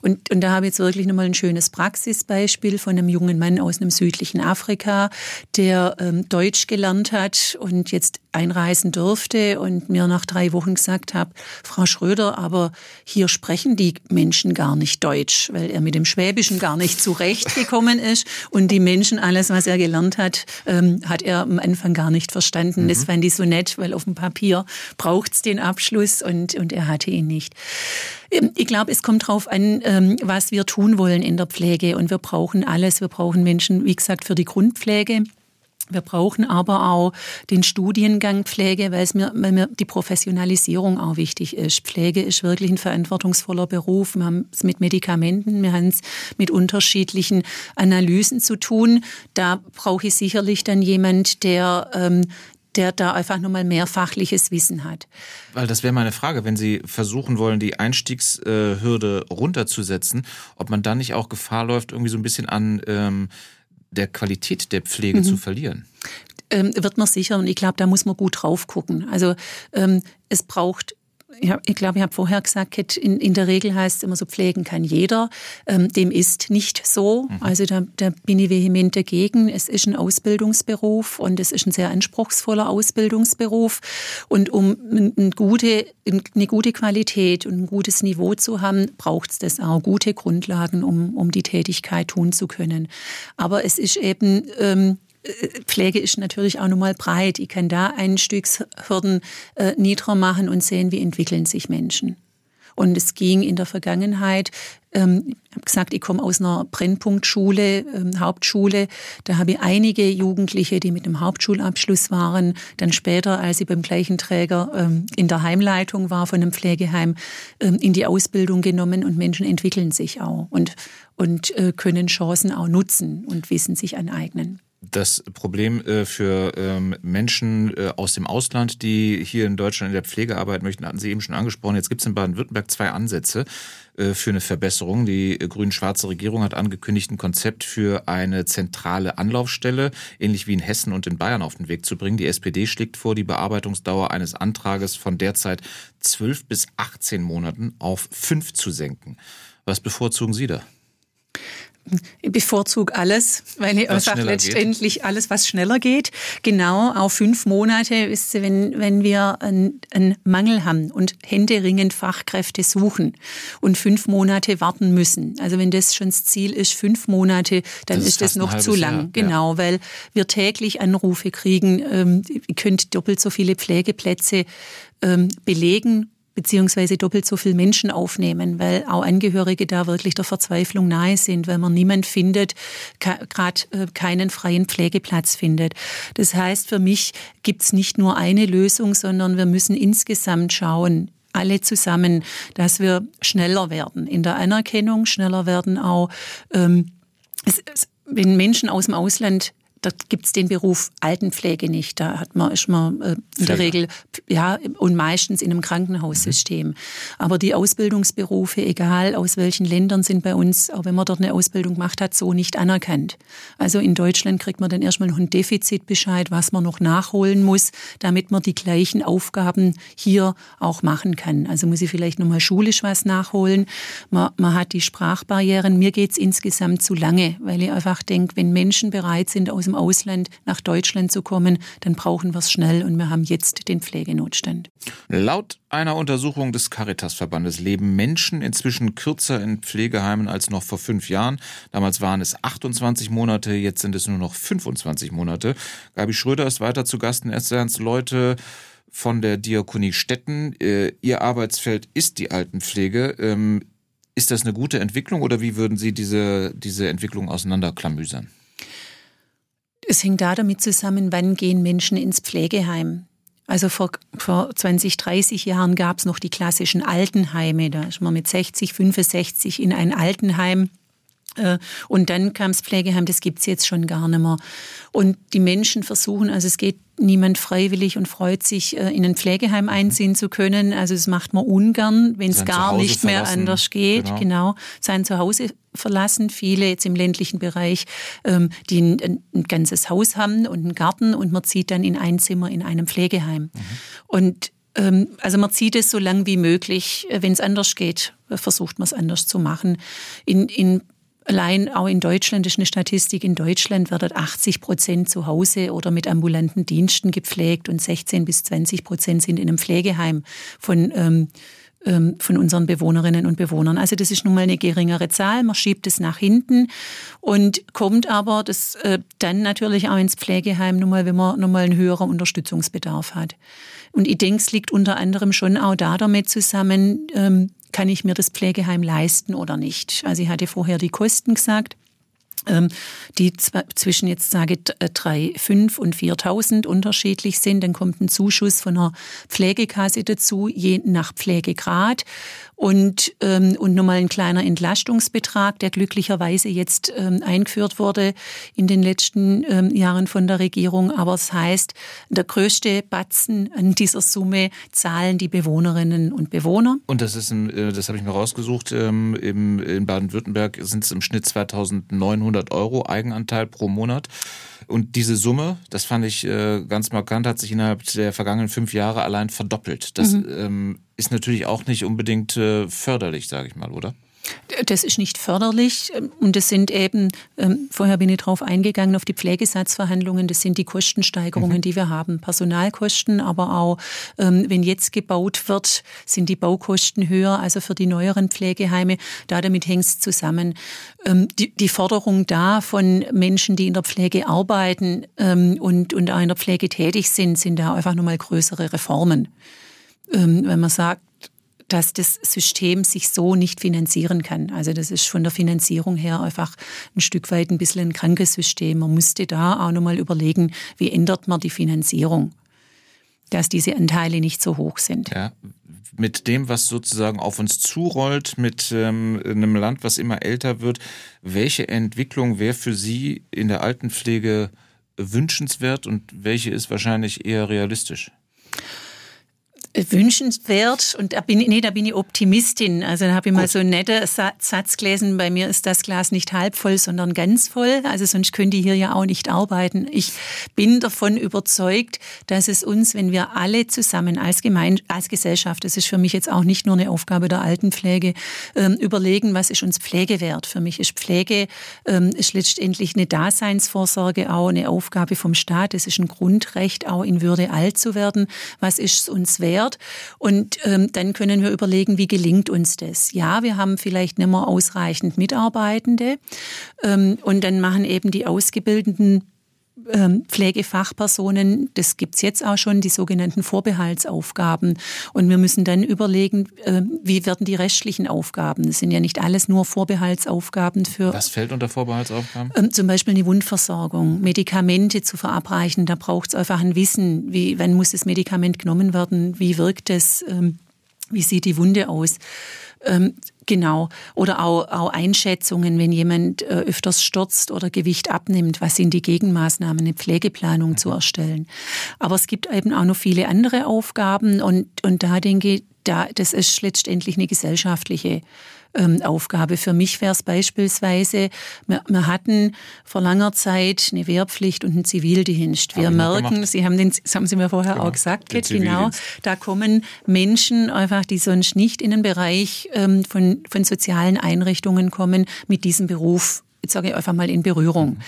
Und, und da habe ich jetzt wirklich nochmal ein schönes Praxisbeispiel von einem jungen Mann aus einem südlichen Afrika, der ähm, Deutsch gelernt hat und jetzt einreisen durfte und mir nach drei Wochen gesagt hat, Frau Schröder, aber hier sprechen die Menschen gar nicht Deutsch, weil er mit dem Schwäbischen gar nicht zurechtgekommen ist und die Menschen, alles, was er gelernt hat, ähm, hat er am Anfang gar nicht verstanden. Mhm. Das fand ich so nett, weil auf dem Papier braucht es den Abschluss und, und er hatte ihn nicht. Ähm, ich glaube, es kommt darauf an, ähm, was wir tun wollen in der Pflege. Und wir brauchen alles. Wir brauchen Menschen, wie gesagt, für die Grundpflege. Wir brauchen aber auch den Studiengang Pflege, weil es mir, weil mir die Professionalisierung auch wichtig ist. Pflege ist wirklich ein verantwortungsvoller Beruf. Wir haben es mit Medikamenten, wir haben es mit unterschiedlichen Analysen zu tun. Da brauche ich sicherlich dann jemand, der ähm, der da einfach nochmal mehr fachliches Wissen hat. Weil das wäre meine Frage, wenn Sie versuchen wollen, die Einstiegshürde runterzusetzen, ob man dann nicht auch Gefahr läuft, irgendwie so ein bisschen an ähm, der Qualität der Pflege mhm. zu verlieren? Ähm, wird man sicher und ich glaube, da muss man gut drauf gucken. Also ähm, es braucht ja, ich glaube, ich habe vorher gesagt, in, in der Regel heißt es immer so, pflegen kann jeder. Ähm, dem ist nicht so. Mhm. Also da, da bin ich vehement dagegen. Es ist ein Ausbildungsberuf und es ist ein sehr anspruchsvoller Ausbildungsberuf. Und um eine gute, eine gute Qualität und ein gutes Niveau zu haben, braucht es das auch. Gute Grundlagen, um, um die Tätigkeit tun zu können. Aber es ist eben... Ähm, Pflege ist natürlich auch nochmal breit. Ich kann da Einstiegshürden äh, niedriger machen und sehen, wie entwickeln sich Menschen. Und es ging in der Vergangenheit, ähm, ich habe gesagt, ich komme aus einer Brennpunktschule, ähm, Hauptschule. Da habe ich einige Jugendliche, die mit einem Hauptschulabschluss waren, dann später, als ich beim gleichen Träger ähm, in der Heimleitung war von einem Pflegeheim, ähm, in die Ausbildung genommen und Menschen entwickeln sich auch und, und äh, können Chancen auch nutzen und Wissen sich aneignen das Problem äh, für ähm, Menschen äh, aus dem Ausland, die hier in Deutschland in der Pflege arbeiten möchten, hatten Sie eben schon angesprochen. Jetzt gibt es in Baden-Württemberg zwei Ansätze äh, für eine Verbesserung. Die grün-schwarze Regierung hat angekündigt, ein Konzept für eine zentrale Anlaufstelle, ähnlich wie in Hessen und in Bayern, auf den Weg zu bringen. Die SPD schlägt vor, die Bearbeitungsdauer eines Antrages von derzeit zwölf bis 18 Monaten auf fünf zu senken. Was bevorzugen Sie da? Ich bevorzuge alles, weil ich was einfach letztendlich geht. alles, was schneller geht. Genau, auch fünf Monate, wisst ihr, wenn, wenn wir einen, einen Mangel haben und händeringend Fachkräfte suchen und fünf Monate warten müssen. Also wenn das schon das Ziel ist, fünf Monate, dann das ist, ist das noch zu lang. Jahr. Genau, ja. weil wir täglich Anrufe kriegen, ähm, ihr könnt doppelt so viele Pflegeplätze ähm, belegen beziehungsweise doppelt so viele Menschen aufnehmen, weil auch Angehörige da wirklich der Verzweiflung nahe sind, weil man niemand findet, gerade äh, keinen freien Pflegeplatz findet. Das heißt, für mich gibt es nicht nur eine Lösung, sondern wir müssen insgesamt schauen, alle zusammen, dass wir schneller werden in der Anerkennung, schneller werden auch, ähm, es, es, wenn Menschen aus dem Ausland da gibt's den Beruf Altenpflege nicht. Da hat man, ist man äh, in der Regel, ja, und meistens in einem Krankenhaussystem. Mhm. Aber die Ausbildungsberufe, egal aus welchen Ländern, sind bei uns, auch wenn man dort eine Ausbildung gemacht hat, so nicht anerkannt. Also in Deutschland kriegt man dann erstmal noch einen Defizitbescheid, was man noch nachholen muss, damit man die gleichen Aufgaben hier auch machen kann. Also muss ich vielleicht nochmal schulisch was nachholen. Man, man hat die Sprachbarrieren. Mir geht's insgesamt zu lange, weil ich einfach denke, wenn Menschen bereit sind, aus dem Ausland nach Deutschland zu kommen, dann brauchen wir es schnell und wir haben jetzt den Pflegenotstand. Laut einer Untersuchung des Caritas-Verbandes leben Menschen inzwischen kürzer in Pflegeheimen als noch vor fünf Jahren. Damals waren es 28 Monate, jetzt sind es nur noch 25 Monate. Gabi Schröder ist weiter zu Gast in Esserns Leute von der Diakonie Stetten. Äh, ihr Arbeitsfeld ist die Altenpflege. Ähm, ist das eine gute Entwicklung oder wie würden Sie diese, diese Entwicklung auseinanderklamüsern? Es hängt da damit zusammen, wann gehen Menschen ins Pflegeheim. Also vor, vor 20, 30 Jahren gab es noch die klassischen Altenheime. Da ist man mit 60, 65 in ein Altenheim. Äh, und dann kam das Pflegeheim, das gibt's jetzt schon gar nicht mehr. Und die Menschen versuchen, also es geht niemand freiwillig und freut sich, äh, in ein Pflegeheim einziehen zu können. Also das macht man ungern, wenn es gar Zuhause nicht mehr verlassen. anders geht. Genau. genau. Sein Zuhause verlassen. Viele jetzt im ländlichen Bereich, ähm, die ein, ein, ganzes Haus haben und einen Garten und man zieht dann in ein Zimmer in einem Pflegeheim. Mhm. Und ähm, also man zieht es so lang wie möglich. Äh, wenn es anders geht, versucht man es anders zu machen. In, in Allein auch in Deutschland ist eine Statistik, in Deutschland wird 80 Prozent zu Hause oder mit ambulanten Diensten gepflegt und 16 bis 20 Prozent sind in einem Pflegeheim von, ähm, ähm, von unseren Bewohnerinnen und Bewohnern. Also das ist nun mal eine geringere Zahl, man schiebt es nach hinten und kommt aber das äh, dann natürlich auch ins Pflegeheim, nun mal, wenn man nun mal einen höheren Unterstützungsbedarf hat. Und ich denke, es liegt unter anderem schon auch da damit zusammen, ähm, kann ich mir das Pflegeheim leisten oder nicht. Also ich hatte vorher die Kosten gesagt ähm, die zwischen jetzt sage ich drei, fünf und 4.000 unterschiedlich sind. Dann kommt ein Zuschuss von einer Pflegekasse dazu, je nach Pflegegrad und, ähm, und nochmal ein kleiner Entlastungsbetrag, der glücklicherweise jetzt ähm, eingeführt wurde in den letzten ähm, Jahren von der Regierung. Aber es das heißt, der größte Batzen an dieser Summe zahlen die Bewohnerinnen und Bewohner. Und das ist, ein, äh, das habe ich mir rausgesucht, ähm, im, in Baden-Württemberg sind es im Schnitt 2.900 Euro Eigenanteil pro Monat. Und diese Summe, das fand ich äh, ganz markant, hat sich innerhalb der vergangenen fünf Jahre allein verdoppelt. Das mhm. ähm, ist natürlich auch nicht unbedingt äh, förderlich, sage ich mal, oder? Das ist nicht förderlich und das sind eben, ähm, vorher bin ich darauf eingegangen, auf die Pflegesatzverhandlungen, das sind die Kostensteigerungen, mhm. die wir haben. Personalkosten, aber auch, ähm, wenn jetzt gebaut wird, sind die Baukosten höher, also für die neueren Pflegeheime. Da damit hängt es zusammen. Ähm, die, die Forderung da von Menschen, die in der Pflege arbeiten und, und auch in der Pflege tätig sind, sind da einfach nochmal größere Reformen. Wenn man sagt, dass das System sich so nicht finanzieren kann. Also das ist von der Finanzierung her einfach ein Stück weit ein bisschen ein krankes System. Man musste da auch nochmal überlegen, wie ändert man die Finanzierung, dass diese Anteile nicht so hoch sind. Ja, mit dem, was sozusagen auf uns zurollt, mit ähm, einem Land, was immer älter wird, welche Entwicklung wäre für Sie in der Altenpflege wünschenswert und welche ist wahrscheinlich eher realistisch? Wünschenswert und da bin, nee, da bin ich Optimistin. Also da habe ich Gut. mal so einen netten Satz gelesen, bei mir ist das Glas nicht halb voll, sondern ganz voll. Also sonst könnte ich hier ja auch nicht arbeiten. Ich bin davon überzeugt, dass es uns, wenn wir alle zusammen als, Gemein als Gesellschaft, das ist für mich jetzt auch nicht nur eine Aufgabe der Altenpflege, ähm, überlegen, was ist uns Pflege wert. Für mich ist Pflege ähm, ist letztendlich eine Daseinsvorsorge, auch eine Aufgabe vom Staat. Es ist ein Grundrecht, auch in Würde alt zu werden. Was ist uns wert? Wert. Und ähm, dann können wir überlegen, wie gelingt uns das? Ja, wir haben vielleicht nicht mehr ausreichend Mitarbeitende. Ähm, und dann machen eben die Ausgebildeten Pflegefachpersonen, das gibt's jetzt auch schon, die sogenannten Vorbehaltsaufgaben. Und wir müssen dann überlegen, ähm, wie werden die restlichen Aufgaben? Das sind ja nicht alles nur Vorbehaltsaufgaben für. Was fällt unter Vorbehaltsaufgaben? Ähm, zum Beispiel eine Wundversorgung, Medikamente zu verabreichen. Da braucht's einfach ein Wissen, wie, wann muss das Medikament genommen werden, wie wirkt es, wie sieht die Wunde aus Genau. Oder auch, auch Einschätzungen, wenn jemand äh, öfters stürzt oder Gewicht abnimmt, was sind die Gegenmaßnahmen, eine Pflegeplanung zu erstellen. Aber es gibt eben auch noch viele andere Aufgaben und, und da denke ich, da, das ist letztendlich eine gesellschaftliche ähm, Aufgabe. Für mich wäre es beispielsweise, wir, wir, hatten vor langer Zeit eine Wehrpflicht und einen Zivildienst. Wir merken, Sie haben den, das haben Sie mir vorher genau, auch gesagt, genau, da kommen Menschen einfach, die sonst nicht in den Bereich ähm, von, von sozialen Einrichtungen kommen, mit diesem Beruf, jetzt sage ich einfach mal, in Berührung. Mhm.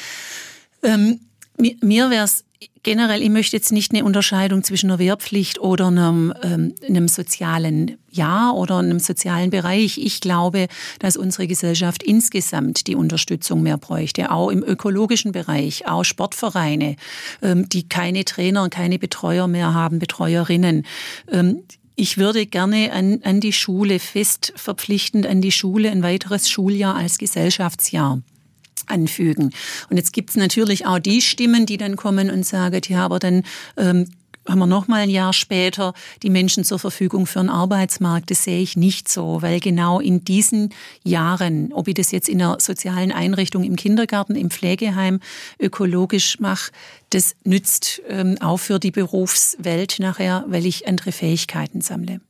Ähm, mir, mir wäre es generell, ich möchte jetzt nicht eine Unterscheidung zwischen einer Wehrpflicht oder einem, ähm, einem sozialen Jahr oder einem sozialen Bereich. Ich glaube, dass unsere Gesellschaft insgesamt die Unterstützung mehr bräuchte, auch im ökologischen Bereich, auch Sportvereine, ähm, die keine Trainer keine Betreuer mehr haben, Betreuerinnen. Ähm, ich würde gerne an, an die Schule fest verpflichtend an die Schule ein weiteres Schuljahr als Gesellschaftsjahr anfügen. Und jetzt gibt's natürlich auch die Stimmen, die dann kommen und sagen, ja, aber dann ähm, haben wir noch mal ein Jahr später die Menschen zur Verfügung für einen Arbeitsmarkt. Das sehe ich nicht so, weil genau in diesen Jahren, ob ich das jetzt in einer sozialen Einrichtung im Kindergarten, im Pflegeheim ökologisch mache, das nützt ähm, auch für die Berufswelt nachher, weil ich andere Fähigkeiten sammle.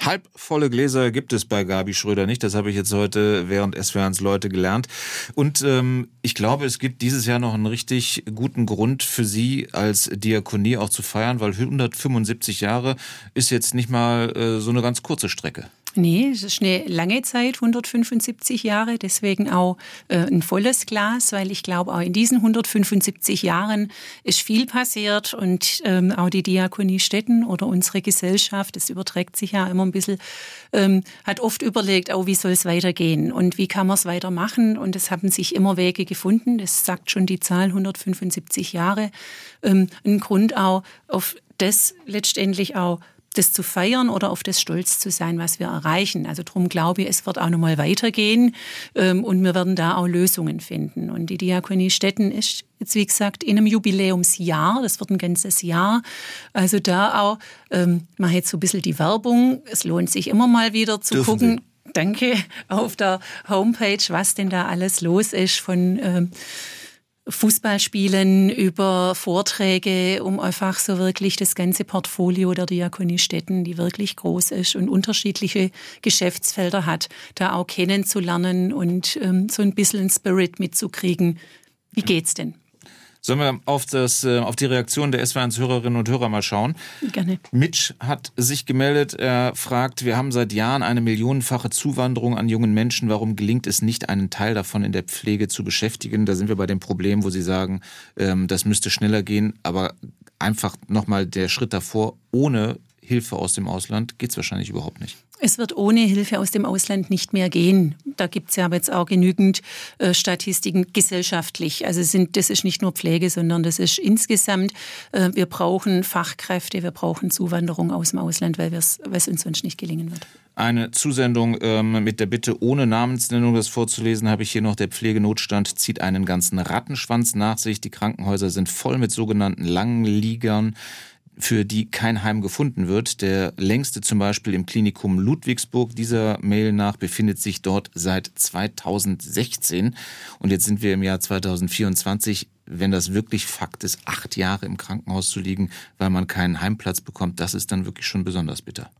Halbvolle Gläser gibt es bei Gabi Schröder nicht. Das habe ich jetzt heute während SWRs Leute gelernt. Und ähm, ich glaube, es gibt dieses Jahr noch einen richtig guten Grund für Sie als Diakonie auch zu feiern, weil 175 Jahre ist jetzt nicht mal äh, so eine ganz kurze Strecke. Nee, es ist eine lange Zeit, 175 Jahre, deswegen auch äh, ein volles Glas, weil ich glaube, auch in diesen 175 Jahren ist viel passiert und ähm, auch die Diakonie Städten oder unsere Gesellschaft, das überträgt sich ja immer ein bisschen, ähm, hat oft überlegt, auch wie soll es weitergehen und wie kann man es weitermachen und es haben sich immer Wege gefunden, das sagt schon die Zahl 175 Jahre, ähm, ein Grund auch auf das letztendlich auch das zu feiern oder auf das stolz zu sein, was wir erreichen. Also darum glaube ich, es wird auch nochmal weitergehen ähm, und wir werden da auch Lösungen finden. Und die Diakonie Städten ist jetzt, wie gesagt, in einem Jubiläumsjahr, das wird ein ganzes Jahr. Also da auch, ähm, mache jetzt so ein bisschen die Werbung. Es lohnt sich immer mal wieder zu Dürfen gucken. Sie? Danke auf der Homepage, was denn da alles los ist von ähm, Fußballspielen über Vorträge, um einfach so wirklich das ganze Portfolio der Diakonie Städten, die wirklich groß ist und unterschiedliche Geschäftsfelder hat, da auch kennenzulernen und ähm, so ein bisschen Spirit mitzukriegen. Wie geht's denn? Sollen wir auf, das, äh, auf die Reaktion der SW1-Hörerinnen und Hörer mal schauen? Gerne. Mitch hat sich gemeldet. Er fragt, wir haben seit Jahren eine millionenfache Zuwanderung an jungen Menschen. Warum gelingt es nicht, einen Teil davon in der Pflege zu beschäftigen? Da sind wir bei dem Problem, wo Sie sagen, ähm, das müsste schneller gehen. Aber einfach nochmal der Schritt davor, ohne Hilfe aus dem Ausland geht es wahrscheinlich überhaupt nicht. Es wird ohne Hilfe aus dem Ausland nicht mehr gehen. Da gibt es ja aber jetzt auch genügend äh, Statistiken gesellschaftlich. Also sind, das ist nicht nur Pflege, sondern das ist insgesamt, äh, wir brauchen Fachkräfte, wir brauchen Zuwanderung aus dem Ausland, weil es uns sonst nicht gelingen wird. Eine Zusendung ähm, mit der Bitte, ohne Namensnennung das vorzulesen, habe ich hier noch. Der Pflegenotstand zieht einen ganzen Rattenschwanz nach sich. Die Krankenhäuser sind voll mit sogenannten Langliegern für die kein Heim gefunden wird. Der längste zum Beispiel im Klinikum Ludwigsburg, dieser Mail nach, befindet sich dort seit 2016. Und jetzt sind wir im Jahr 2024. Wenn das wirklich Fakt ist, acht Jahre im Krankenhaus zu liegen, weil man keinen Heimplatz bekommt, das ist dann wirklich schon besonders bitter.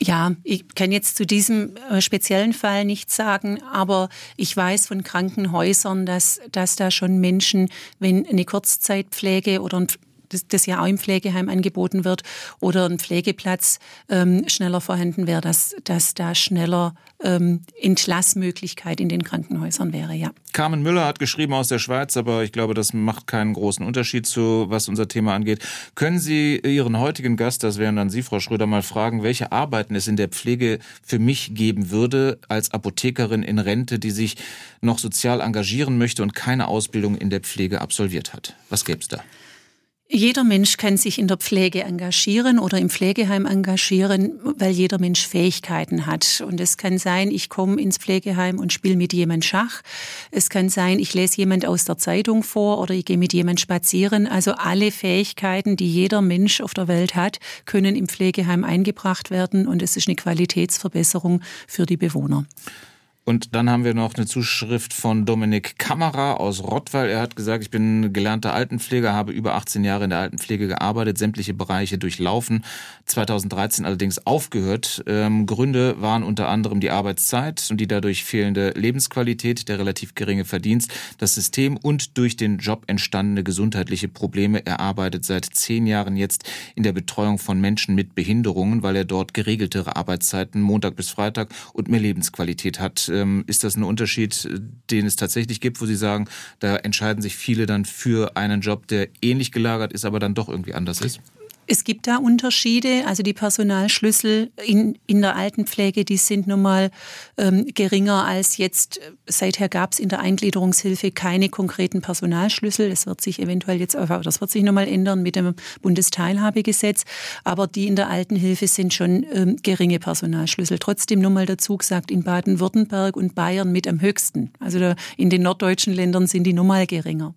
Ja, ich kann jetzt zu diesem äh, speziellen Fall nichts sagen, aber ich weiß von Krankenhäusern, dass, dass da schon Menschen, wenn eine Kurzzeitpflege oder ein das, das ja auch im Pflegeheim angeboten wird oder ein Pflegeplatz ähm, schneller vorhanden wäre, dass, dass da schneller ähm, Entlassmöglichkeit in den Krankenhäusern wäre, ja. Carmen Müller hat geschrieben aus der Schweiz, aber ich glaube, das macht keinen großen Unterschied zu, was unser Thema angeht. Können Sie Ihren heutigen Gast, das wären dann Sie, Frau Schröder, mal fragen, welche Arbeiten es in der Pflege für mich geben würde, als Apothekerin in Rente, die sich noch sozial engagieren möchte und keine Ausbildung in der Pflege absolviert hat? Was gäbe es da? Jeder Mensch kann sich in der Pflege engagieren oder im Pflegeheim engagieren, weil jeder Mensch Fähigkeiten hat. Und es kann sein, ich komme ins Pflegeheim und spiele mit jemand Schach. Es kann sein, ich lese jemand aus der Zeitung vor oder ich gehe mit jemand spazieren. Also alle Fähigkeiten, die jeder Mensch auf der Welt hat, können im Pflegeheim eingebracht werden und es ist eine Qualitätsverbesserung für die Bewohner. Und dann haben wir noch eine Zuschrift von Dominik Kammerer aus Rottweil. Er hat gesagt, ich bin gelernter Altenpfleger, habe über 18 Jahre in der Altenpflege gearbeitet, sämtliche Bereiche durchlaufen, 2013 allerdings aufgehört. Ähm, Gründe waren unter anderem die Arbeitszeit und die dadurch fehlende Lebensqualität, der relativ geringe Verdienst, das System und durch den Job entstandene gesundheitliche Probleme. Er arbeitet seit zehn Jahren jetzt in der Betreuung von Menschen mit Behinderungen, weil er dort geregeltere Arbeitszeiten Montag bis Freitag und mehr Lebensqualität hat ähm, ist das ein Unterschied, den es tatsächlich gibt, wo Sie sagen, da entscheiden sich viele dann für einen Job, der ähnlich gelagert ist, aber dann doch irgendwie anders ist? Es gibt da Unterschiede. Also die Personalschlüssel in, in der Altenpflege, die sind nun mal ähm, geringer als jetzt. Seither gab es in der Eingliederungshilfe keine konkreten Personalschlüssel. Das wird sich eventuell jetzt, das wird sich noch mal ändern mit dem Bundesteilhabegesetz. Aber die in der Altenhilfe sind schon ähm, geringe Personalschlüssel. Trotzdem nur mal dazu gesagt, in Baden-Württemberg und Bayern mit am höchsten. Also da, in den norddeutschen Ländern sind die nun mal geringer.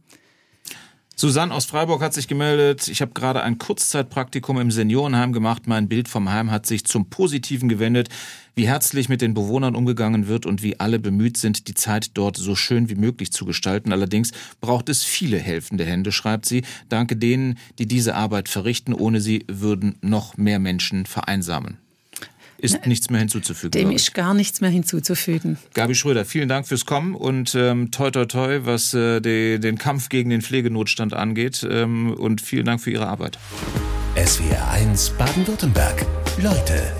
Susanne aus Freiburg hat sich gemeldet. Ich habe gerade ein Kurzzeitpraktikum im Seniorenheim gemacht. Mein Bild vom Heim hat sich zum Positiven gewendet. Wie herzlich mit den Bewohnern umgegangen wird und wie alle bemüht sind, die Zeit dort so schön wie möglich zu gestalten. Allerdings braucht es viele helfende Hände, schreibt sie. Danke denen, die diese Arbeit verrichten. Ohne sie würden noch mehr Menschen vereinsamen ist nichts mehr hinzuzufügen. Dem ist gar nichts mehr hinzuzufügen. Gabi Schröder, vielen Dank fürs Kommen und ähm, toi toi toi, was äh, die, den Kampf gegen den Pflegenotstand angeht ähm, und vielen Dank für Ihre Arbeit. SWR 1 Baden-Württemberg. Leute,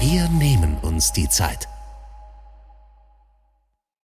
wir nehmen uns die Zeit.